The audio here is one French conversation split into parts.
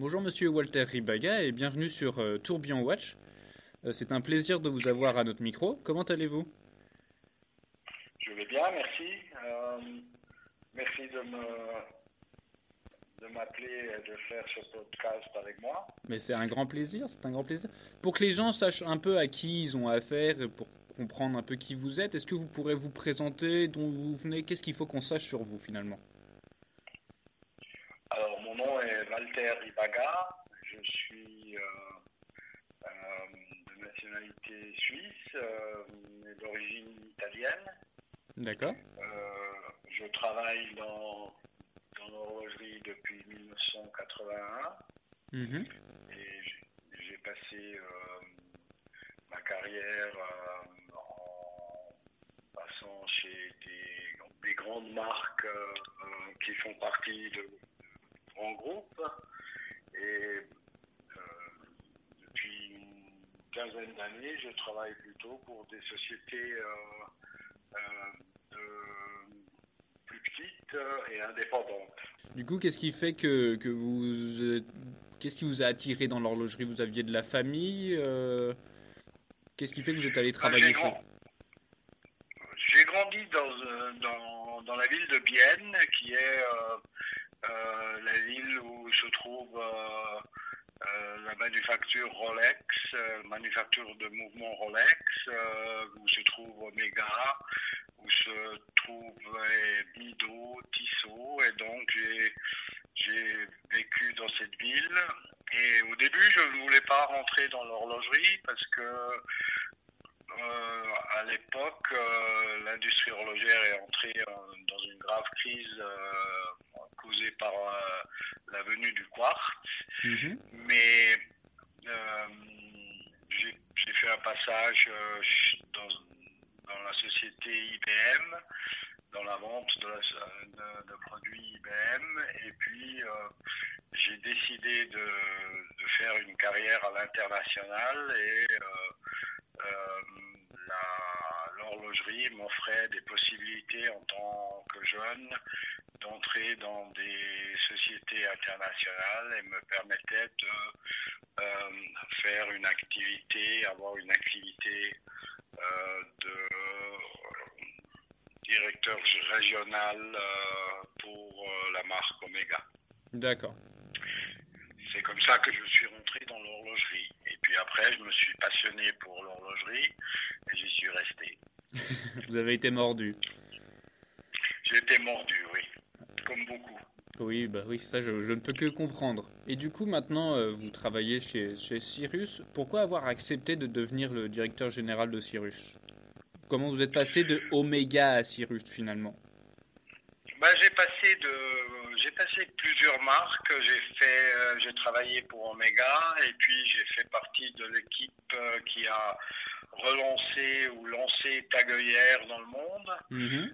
Bonjour Monsieur Walter Ribaga et bienvenue sur euh, Tourbillon Watch. Euh, c'est un plaisir de vous avoir à notre micro. Comment allez-vous? Je vais bien, merci. Euh, merci de me de m'appeler et de faire ce podcast avec moi. Mais c'est un grand plaisir, c'est un grand plaisir. Pour que les gens sachent un peu à qui ils ont affaire, et pour comprendre un peu qui vous êtes, est-ce que vous pourrez vous présenter, d'où vous venez, qu'est-ce qu'il faut qu'on sache sur vous finalement? Ribaga, je suis euh, euh, de nationalité suisse, euh, d'origine italienne. D'accord. je travaille dans l'horlogerie depuis 1981. Mhm. Et j'ai passé ma carrière en passant chez des, grandes marques euh, qui font partie de grands groupes. Et depuis une quinzaine d'années, je travaille plutôt pour des sociétés plus petites et indépendantes. Du coup, qu'est-ce qui fait que, que vous. Qu'est-ce qui vous a attiré dans l'horlogerie? Vous aviez de la famille euh, Qu'est-ce qui fait que vous êtes allé travailler chez J'ai grandi dans, dans, dans, la ville de Bienne, qui est euh, euh, la ville où trouve la manufacture Rolex, manufacture de mouvement Rolex, où se trouve Omega, où se trouve Mido, Tissot, et donc j'ai vécu dans cette ville. Et au début, je ne voulais pas rentrer dans l'horlogerie parce que euh, à l'époque, euh, l'industrie horlogère est entrée dans une grave crise euh, causée par la venue du quartz. Mhm. Mais j'ai fait un passage dans, dans la société IBM, dans la vente de, produits IBM. Et puis, euh, j'ai décidé de, faire une carrière à l'international et euh, euh, l'horlogerie m'offrait des possibilités en tant que jeune d'entrer dans des sociétés internationales et me permettait de faire une activité, avoir une activité euh, de directeur régional euh, pour euh, la marque Omega. D'accord. C'est comme ça que je suis rentré dans l'horlogerie. Et puis après, je me suis passionné pour l'horlogerie et j'y suis resté. Vous avez été mordu. J'ai été mordu. Comme beaucoup. Oui, bah oui, ça je, ne peux que comprendre. Et du coup, maintenant, euh, vous travaillez chez, chez Cyrus. Pourquoi avoir accepté de devenir le directeur général de Cyrus? Comment vous êtes passé de Omega à Cyrus finalement? Bah, j'ai passé de, j'ai passé plusieurs marques. J'ai fait, euh, j'ai travaillé pour Omega et puis j'ai fait partie de l'équipe euh, qui a relancé ou lancé Tagueillère dans le monde. Mhm.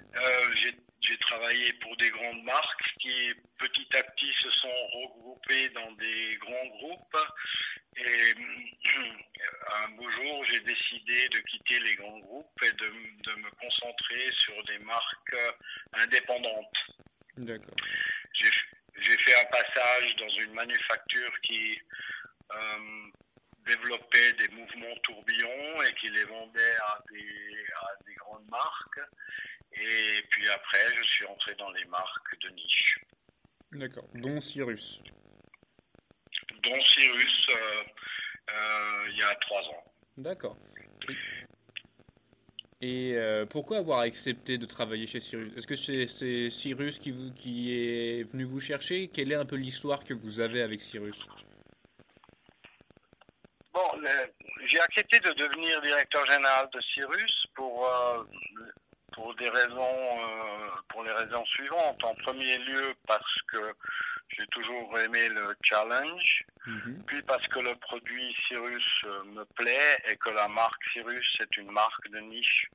j'ai j'ai travaillé pour des grandes marques qui petit à petit se sont regroupées dans des grands groupes. Et un beau jour, j'ai décidé de quitter les grands groupes et de, de me concentrer sur des marques indépendantes. D'accord. J'ai fait un passage dans une manufacture qui euh, développait des mouvements tourbillons et qui les vendait à des, à des grandes marques. Et puis après, je suis entré dans les marques de niche. D'accord, dont Cyrus. Dont Cyrus, euh, euh, il y a trois ans. D'accord. Et euh, pourquoi avoir accepté de travailler chez Cyrus? Est-ce que c'est Cyrus qui, vous, qui est venu vous chercher? Quelle est un peu l'histoire que vous avez avec Cyrus? J'ai accepté de devenir directeur général de Cyrus pour pour des raisons, euh, pour les raisons suivantes. En premier lieu, parce que j'ai toujours aimé le challenge, mhm. puis parce que le produit Cyrus euh, me plaît et que la marque Cyrus est une marque de niche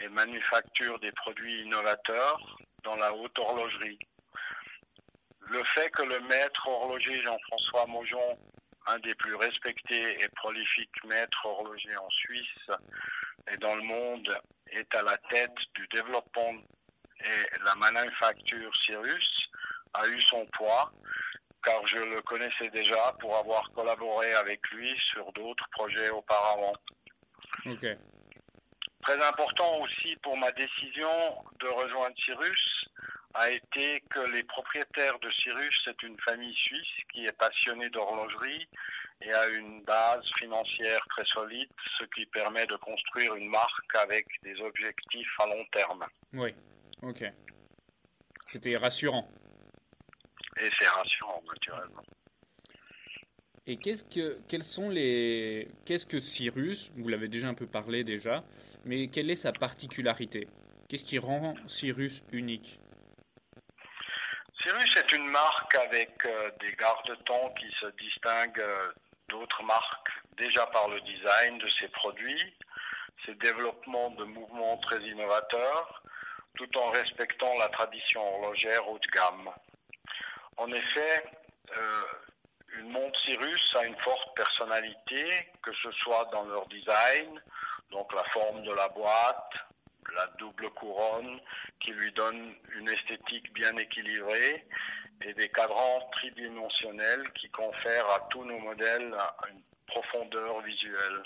et manufacture des produits innovateurs dans la haute horlogerie. Le fait que le maître horloger Jean-François Maujon, un des plus respectés et prolifiques maîtres horlogers en Suisse et dans le monde, est à la tête du développement et la manufacture Cyrus a eu son poids car je le connaissais déjà pour avoir collaboré avec lui sur d'autres projets auparavant. Ok. Très important aussi pour ma décision de rejoindre Cyrus a été que les propriétaires de Cyrus, c'est une famille suisse qui est passionnée d'horlogerie et a une base financière très solide, ce qui permet de construire une marque avec des objectifs à long terme. Oui, ok. C'était rassurant. Et c'est rassurant, naturellement. Et qu'est-ce que, quels sont les, qu'est-ce que Cyrus Vous l'avez déjà un peu parlé déjà, mais quelle est sa particularité? Qu'est-ce qui rend Cyrus unique? Cyrus est une marque avec euh, des garde-temps qui se distinguent euh, d'autres marques déjà par le design de ses produits, ses développements de mouvements très innovateurs, tout en respectant la tradition horlogère haut de gamme. En effet, euh, une montre Cyrus a une forte personnalité, que ce soit dans leur design, donc la forme de la boîte, la double couronne qui lui donne une esthétique bien équilibrée et des cadrans tridimensionnels qui confèrent à tous nos modèles une profondeur visuelle,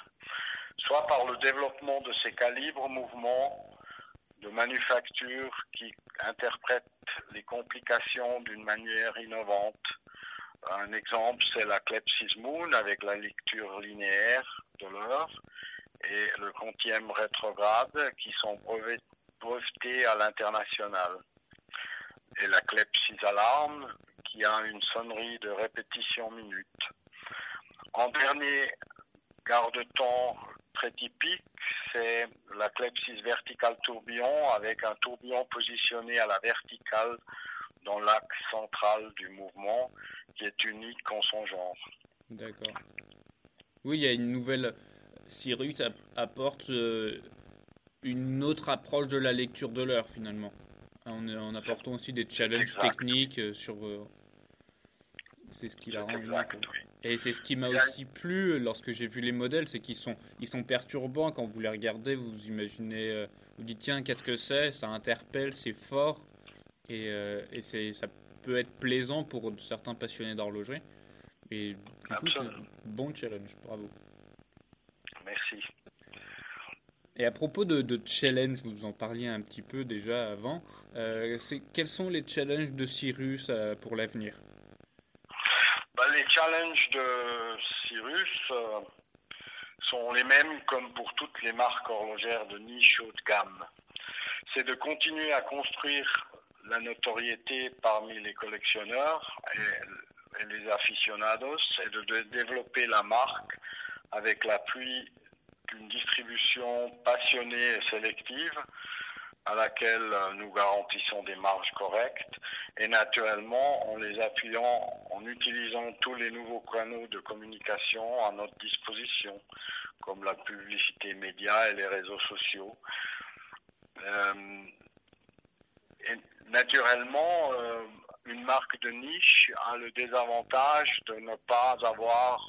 soit par le développement de ces calibres mouvements de manufacture qui interprètent les complications d'une manière innovante. Un exemple, c'est la Moon avec la lecture linéaire de l'heure et le quantième rétrograde qui sont brevetés à l'international. Et la Klepsis Alarm qui a une sonnerie de répétition minute. En dernier garde-temps très typique, c'est la Klepsis Vertical Tourbillon avec un tourbillon positionné à la verticale dans l'axe central du mouvement qui est unique en son genre. D'accord. Oui, il y a une nouvelle Cyrus apporte euh, une autre approche de la lecture de l'heure finalement, en, en, apportant aussi des challenges techniques euh, sur. Euh, c'est ce qui la rend Et c'est ce qui m'a aussi plu lorsque j'ai vu les modèles, c'est qu'ils sont, ils sont perturbants quand vous les regardez. Vous imaginez, vous dites tiens qu'est-ce que c'est? Ça interpelle, c'est fort et, et c'est, ça peut être plaisant pour certains passionnés d'horlogerie. Et du coup, c'est un bon challenge. Bravo. Merci. Et à propos de, de, challenge, vous en parliez un petit peu déjà avant, euh, quels sont les challenges de Cyrus euh, pour l'avenir? Bah, Les challenges de Cyrus euh, sont les mêmes comme pour toutes les marques horlogères de niche haut de gamme. C'est de continuer à construire la notoriété parmi les collectionneurs et, les aficionados et de développer la marque avec l'appui d'une distribution passionnée et sélective à laquelle nous garantissons des marges correctes et naturellement en les appuyant en utilisant tous les nouveaux canaux de communication à notre disposition comme la publicité média et les réseaux sociaux. Euh, et naturellement, euh, une marque de niche a le désavantage de ne pas avoir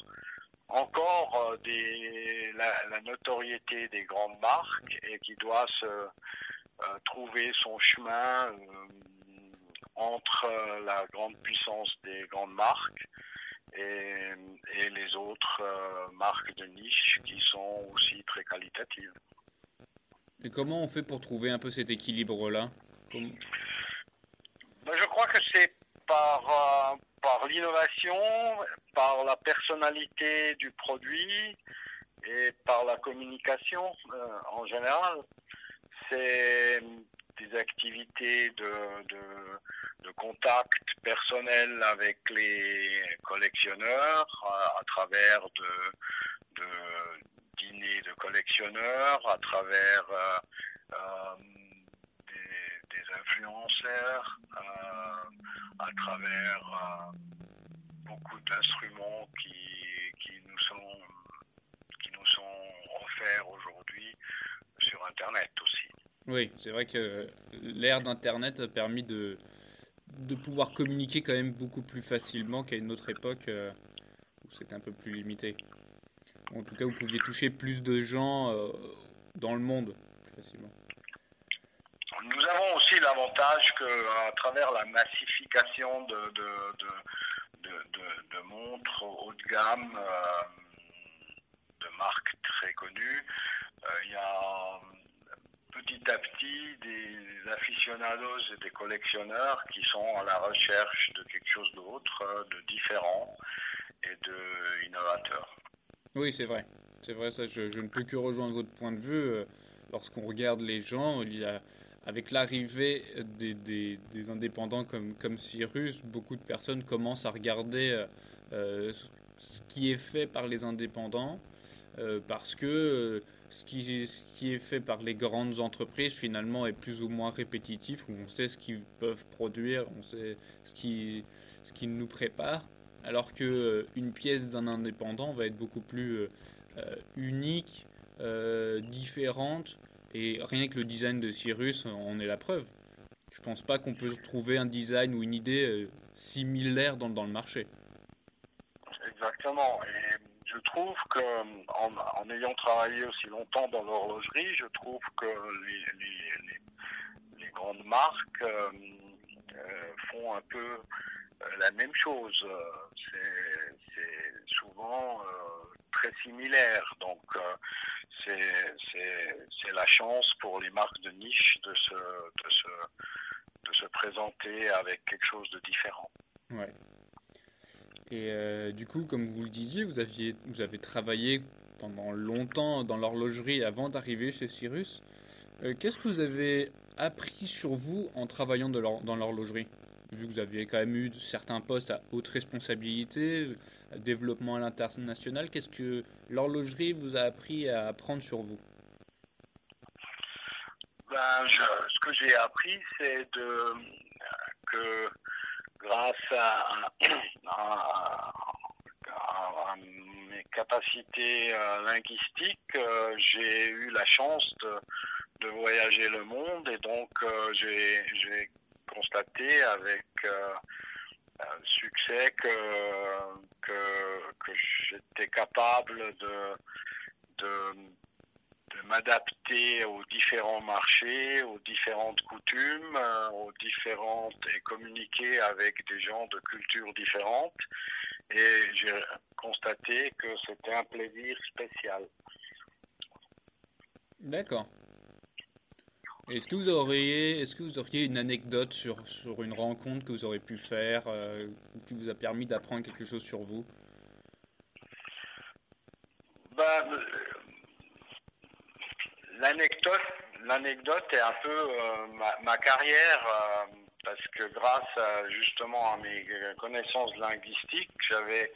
encore euh, des, la, la, notoriété des grandes marques et qui doit se euh, trouver son chemin euh, entre euh, la grande puissance des grandes marques et, et les autres marques de niche qui sont aussi très qualitatives. Et comment on fait pour trouver un peu cet équilibre-là? Comme... Je crois que c'est par, euh, par l'innovation, par la personnalité du produit et par la communication euh, en général. C'est des activités de, de, de, contact personnel avec les collectionneurs à, travers de, de, dîners de collectionneurs, à travers euh, euh, des, des, influenceurs, euh, à travers beaucoup d'instruments qui, qui, nous sont, qui nous sont offerts aujourd'hui sur Internet aussi. Oui, c'est vrai que l'ère d'Internet a permis de, de pouvoir communiquer quand même beaucoup plus facilement qu'à une autre époque euh, où c'était un peu plus limité. En tout cas, vous pouviez toucher plus de gens euh, dans le monde plus facilement. Aussi l'avantage qu'à travers la massification de, montres haut de gamme de marques très connues. Il y a petit à petit des aficionados et des collectionneurs qui sont à la recherche de quelque chose d'autre, de différent et de innovateur. Oui, c'est vrai. C'est vrai, ça, je, ne peux que rejoindre votre point de vue. Euh, lorsqu'on regarde les gens, il y a, avec l'arrivée des, indépendants comme, Cyrus, beaucoup de personnes commencent à regarder euh, euh, ce qui est fait par les indépendants, parce que ce qui, est fait par les grandes entreprises finalement est plus ou moins répétitif, où on sait ce qu'ils peuvent produire, on sait ce qui, ce qui nous prépare, alors que une pièce d'un indépendant va être beaucoup plus euh, unique, euh, différente, et rien que le design de Cyrus en est la preuve. Je pense pas qu'on peut trouver un design ou une idée euh, similaire dans, le marché. Exactement. Et je trouve que en, ayant travaillé aussi longtemps dans l'horlogerie, je trouve que les, grandes marques font un peu la même chose. C'est souvent très similaires. Donc, euh, c'est la chance pour les marques de niche de se, présenter avec quelque chose de différent. Ouais. Et euh, du coup, comme vous le disiez, vous avez travaillé pendant longtemps dans l'horlogerie avant d'arriver chez Cyrus. Euh, qu'est-ce que vous avez appris sur vous en travaillant dans l'horlogerie? Vu que vous aviez quand même eu certains postes à haute responsabilité, développement à l'international. Qu'est-ce que l'horlogerie vous a appris à apprendre sur vous? Ben, Ce que j'ai appris, c'est de que grâce à, mes capacités euh, linguistiques, euh, j'ai eu la chance de, voyager le monde et donc euh, j'ai constaté avec succès que, j'étais capable de, de, m'adapter aux différents marchés, aux différentes coutumes, euh, aux différentes et communiquer avec des gens de cultures différentes. Et j'ai constaté que c'était un plaisir spécial. D'accord. Est-ce que vous auriez, est-ce que vous auriez une anecdote sur, sur une rencontre que vous aurez pu faire, euh, qui vous a permis d'apprendre quelque chose sur vous? Bah, L'anecdote, l'anecdote est un peu euh, ma, carrière, euh, parce que grâce justement à mes connaissances linguistiques, j'avais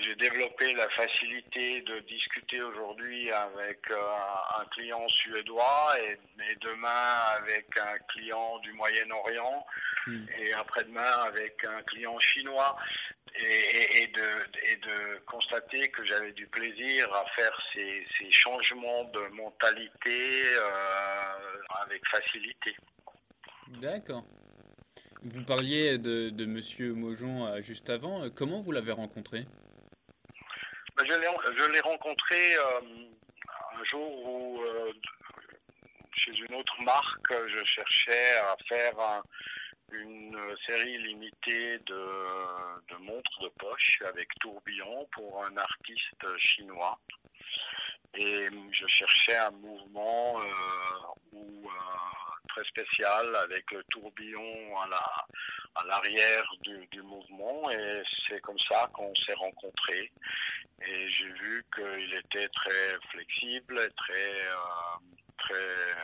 j'ai développé la facilité de discuter aujourd'hui avec euh, un client suédois et, demain avec un client du Moyen-Orient hmm. et après-demain avec un client chinois et, de, constater que j'avais du plaisir à faire ces, changements de mentalité euh, avec facilité. D'accord. Vous parliez de, de Monsieur Mojon euh, juste avant. Comment vous l'avez rencontré? Ben, Je l'ai rencontré euh, un jour où, euh, chez une autre marque, je cherchais à faire une série limitée de, montres de poche avec tourbillon pour un artiste chinois. Et je cherchais un mouvement où très spécial avec le tourbillon à la à l'arrière du, mouvement et c'est comme ça qu'on s'est rencontrés et j'ai vu qu'il était très flexible très euh, très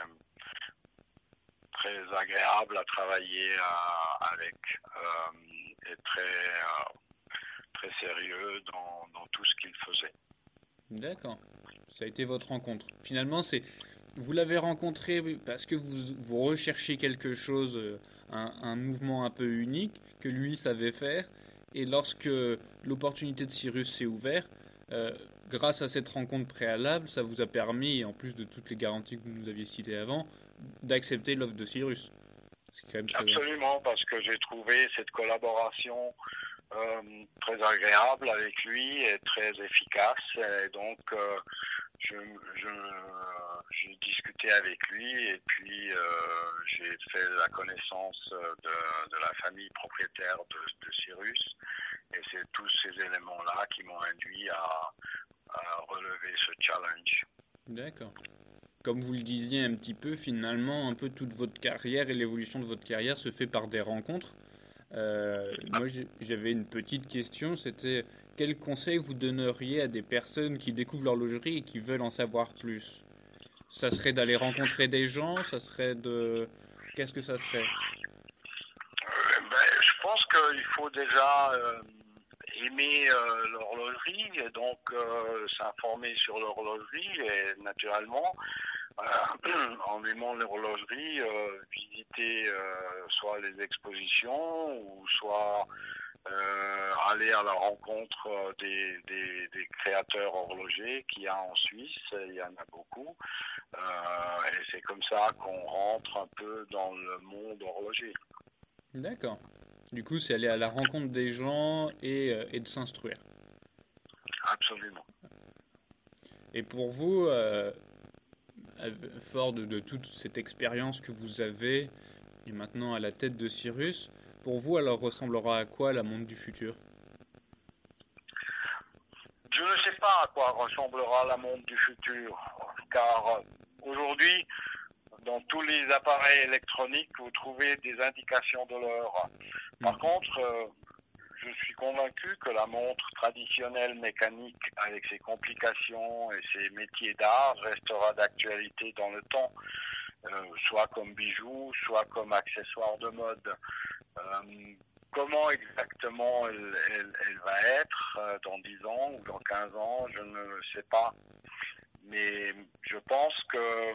très agréable à travailler euh, avec euh, et très très sérieux dans, dans tout ce qu'il faisait. D'accord. Ça a été votre rencontre. Finalement, c'est vous l'avez rencontré parce que vous, vous recherchez quelque chose, euh, un, mouvement un peu unique que lui savait faire. Et lorsque l'opportunité de Cyrus s'est ouverte, euh, grâce à cette rencontre préalable, ça vous a permis, en plus de toutes les garanties que vous nous aviez citées avant, d'accepter l'offre de Cyrus. Absolument, parce que j'ai trouvé cette collaboration euh, très agréable avec lui et très efficace. Et donc, j'ai discuté avec lui et puis j'ai fait la connaissance de, la famille propriétaire de, de Cyrus. Et c'est tous ces éléments-là qui m'ont induit à, relever ce challenge. D'accord. Comme vous le disiez un petit peu, finalement, un peu toute votre carrière et l'évolution de votre carrière se fait par des rencontres. Euh, moi, j'avais une petite question, c'était quel conseil vous donneriez à des personnes qui découvrent l'horlogerie et qui veulent en savoir plus? Ça serait d'aller rencontrer des gens Ça serait de... Qu'est-ce que ça serait? Euh, ben, Je pense qu'il faut déjà... Euh, aimer euh, l'horlogerie et donc s'informer sur l'horlogerie et naturellement en aimant l'horlogerie visiter soit les expositions ou soit aller à la rencontre des, des, créateurs horlogers qu'il y a en Suisse, il y en a beaucoup. et c'est comme ça qu'on rentre un peu dans le monde horloger. D'accord. Du coup, c'est aller à la rencontre des gens et, euh, et de s'instruire. Absolument. Et pour vous, euh, fort de, toute cette expérience que vous avez, et maintenant à la tête de Cyrus, pour vous, alors ressemblera à quoi la monde du futur? Je ne sais pas à quoi ressemblera la monde du futur, car aujourd'hui, dans tous les appareils électroniques, vous trouvez des indications de l'heure. Par contre, euh, je suis convaincu que la montre traditionnelle mécanique, avec ses complications et ses métiers d'art, restera d'actualité dans le temps, soit comme bijou, soit comme accessoire de mode. Euh, comment exactement elle, va être dans 10 ans ou dans 15 ans, je ne sais pas. Mais je pense que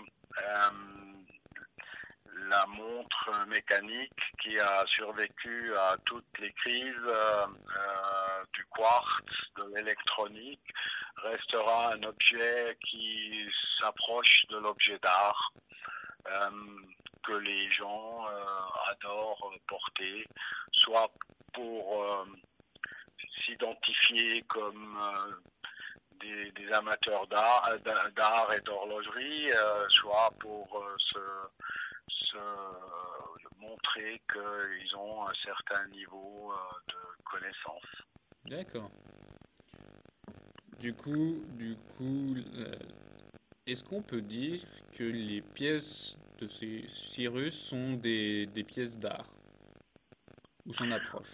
la montre mécanique qui a survécu à toutes les crises euh, euh, du quartz, de l'électronique, restera un objet qui s'approche de l'objet d'art euh, que les gens adorent porter, soit pour s'identifier comme des, amateurs d'art et d'horlogerie, soit pour se montrer qu'ils ont un certain niveau euh, de connaissance. D'accord. Du coup, du coup, euh, est-ce qu'on peut dire que les pièces de ces Cyrus sont des, des pièces d'art? Ou son approche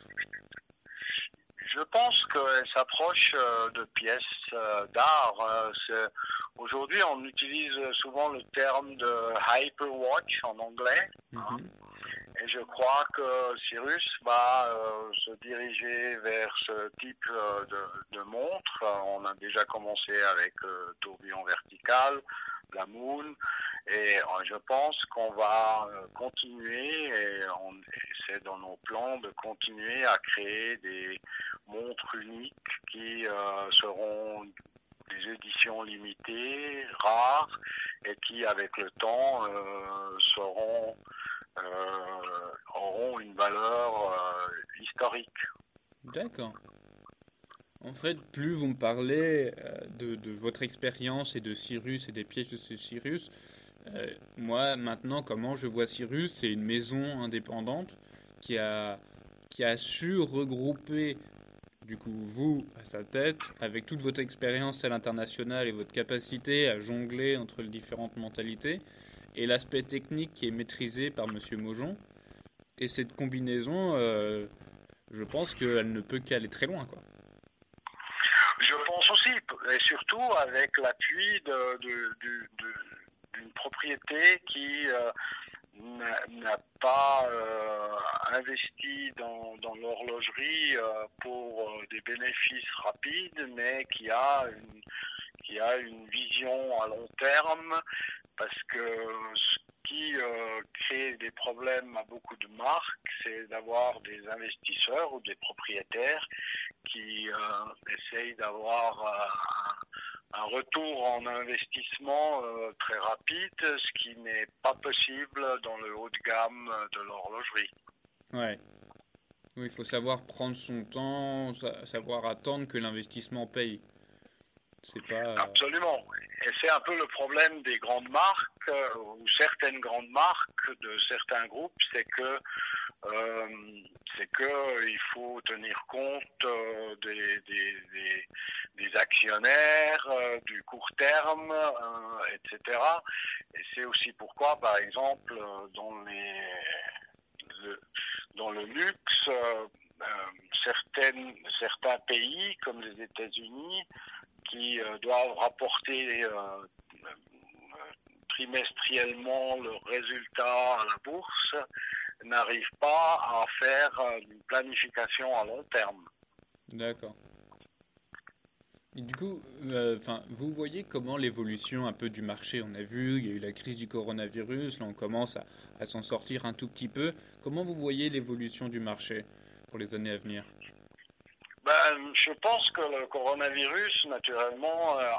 Je pense qu'elles s'approchent euh, de pièces d'art. Aujourd'hui, on utilise souvent le terme de hyperwatch en anglais. Hein. Et je crois que Cyrus va euh, se diriger vers ce type euh, de, montre. On a déjà commencé avec euh, tourbillon vertical, la Moon, et je pense qu'on va continuer, et, et c'est dans nos plans de continuer à créer des montres uniques qui seront des éditions limitées, rares, et qui, avec le temps, seront, auront une valeur euh, historique. D'accord. En fait, plus vous me parlez de, de, votre expérience et de Cyrus et des pièces de Cyrus, moi, maintenant, comment je vois Cyrus, c'est une maison indépendante qui a, qui a su regrouper du coup, vous, à sa tête, avec toute votre expérience à l'international et votre capacité à jongler entre les différentes mentalités, et l'aspect technique qui est maîtrisé par Monsieur Mojon, et cette combinaison, euh, je pense qu'elle ne peut qu'aller très loin, quoi. Je pense aussi, et surtout avec l'appui d'une propriété qui euh, n'a pas euh, investi dans, l'horlogerie pour des bénéfices rapides, mais qui a une vision à long terme, parce que ce qui crée des problèmes à beaucoup de marques, c'est d'avoir des investisseurs ou des propriétaires qui essayent d'avoir un retour en investissement euh, très rapide, ce qui n'est pas possible dans le haut de gamme de l'horlogerie. Ouais. Oui, il faut savoir prendre son temps, savoir attendre que l'investissement paye. Pas. Absolument. Et c'est un peu le problème des grandes marques ou certaines grandes marques de certains groupes, c'est que c'est que il faut tenir compte des, actionnaires, du court terme, etc. Et c'est aussi pourquoi, par exemple, dans les dans le luxe, euh, euh, certaines, certains pays comme les États-Unis qui euh, doivent rapporter trimestriellement leurs résultats à la bourse n'arrivent pas à faire une planification à long terme. D'accord. Du coup, euh, vous voyez comment l'évolution un peu du marché, on a vu, il y a eu la crise du coronavirus, là on commence à, s'en sortir un tout petit peu. Comment vous voyez l'évolution du marché pour les années à venir? Ben, Je pense que le coronavirus, naturellement, euh,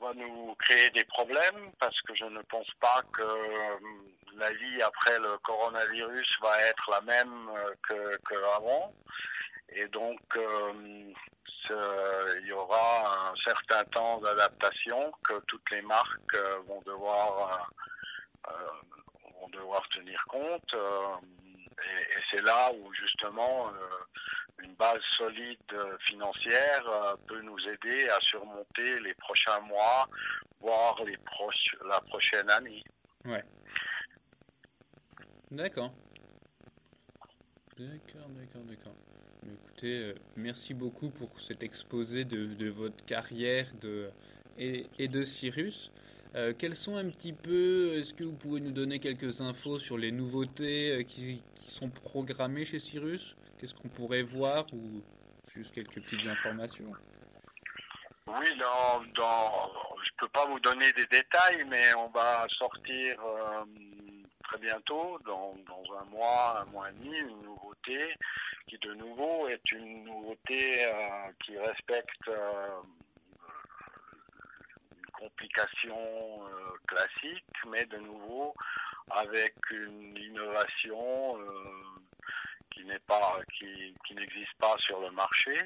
va nous créer des problèmes parce que je ne pense pas que euh, la vie après le coronavirus va être la même qu'avant. Et donc, euh, il y aura un certain temps d'adaptation que toutes les marques euh, vont devoir euh, vont devoir tenir compte. et, c'est là où justement base solide financière peut nous aider à surmonter les prochains mois, voire les proches, la prochaine année. Ouais. D'accord. D'accord, d'accord, d'accord. Écoutez, euh, merci beaucoup pour cet exposé de, votre carrière de, et, de Cyrus. Euh, quels sont un petit peu, est-ce que vous pouvez nous donner quelques infos sur les nouveautés euh, qui, sont programmées chez Cyrus? Qu'est-ce qu'on pourrait voir ou juste quelques petites informations Oui, dans, je ne peux pas vous donner des détails, mais on va sortir très bientôt, dans, un mois, un mois et demi, une nouveauté qui de nouveau est une nouveauté euh, qui respecte euh, une complication euh, classique, mais de nouveau avec une innovation qui n'existe pas sur le marché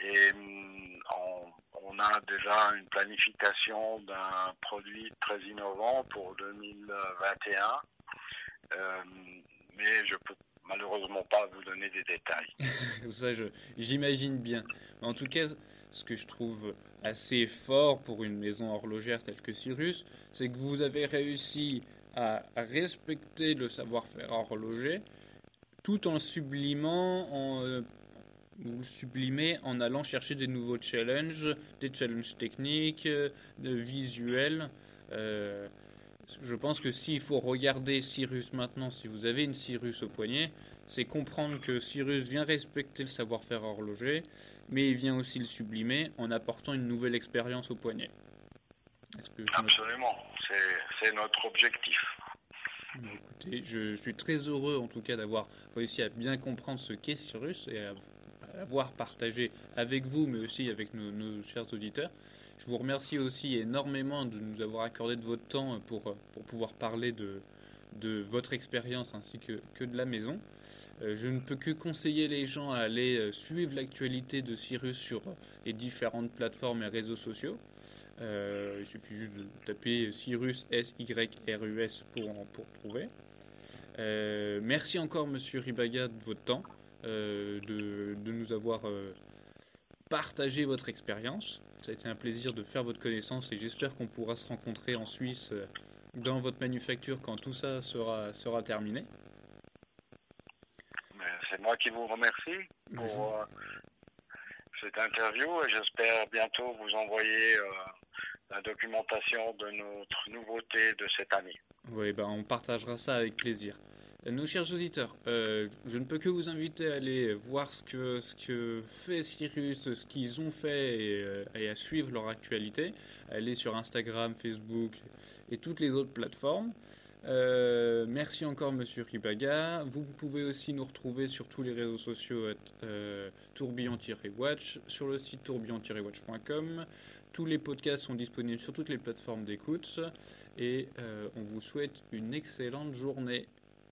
et mm, on, a déjà une planification d'un produit très innovant pour 2021 mais je peux malheureusement pas vous donner des détails. Ça, j'imagine bien. En tout cas, ce que je trouve assez fort pour une maison horlogère telle que Cyrus, c'est que vous avez réussi à respecter le savoir-faire horloger tout en sublimant, en, euh, en allant chercher des nouveaux challenges, des challenges techniques, euh, visuels. Euh, je pense que s'il faut regarder Cyrus maintenant, si vous avez une Cyrus au poignet, c'est comprendre que Cyrus vient respecter le savoir-faire horloger, mais il vient aussi le sublimer en apportant une nouvelle expérience au poignet. Absolument, c'est notre objectif. Je suis très heureux en tout cas d'avoir réussi à bien comprendre ce qu'est Cyrus et à avoir partagé avec vous, mais aussi avec nos chers auditeurs. Je vous remercie aussi énormément de nous avoir accordé de votre temps pour, pouvoir parler de, votre expérience ainsi que, de la maison. Euh, je ne peux que conseiller les gens à aller euh, suivre l'actualité de Cyrus sur les différentes plateformes et réseaux sociaux. Euh, il suffit juste de taper Cyrus S-Y-R-U-S pour, pour trouver. Merci encore, monsieur Ribaga, de votre temps, de, de, nous avoir partagé votre expérience. Ça a été un plaisir de faire votre connaissance et j'espère qu'on pourra se rencontrer en Suisse euh, dans votre manufacture quand tout ça sera, sera terminé. C'est moi qui vous remercie pour euh, cette interview et j'espère bientôt vous envoyer euh, la documentation de notre nouveauté de cette année. Oui, ben on partagera ça avec plaisir. Nos chers auditeurs, euh, je ne peux que vous inviter à aller voir ce que, ce que fait Cyrus, ce qu'ils ont fait et, euh, à suivre leur actualité. Aller sur Instagram, Facebook et toutes les autres plateformes. Euh, merci encore, Monsieur Ribaga. Vous pouvez aussi nous retrouver sur tous les réseaux sociaux tourbillon-watch, sur le site tourbillon-watch.com. Tous les podcasts sont disponibles sur toutes les plateformes d'écoute et on vous souhaite une excellente journée.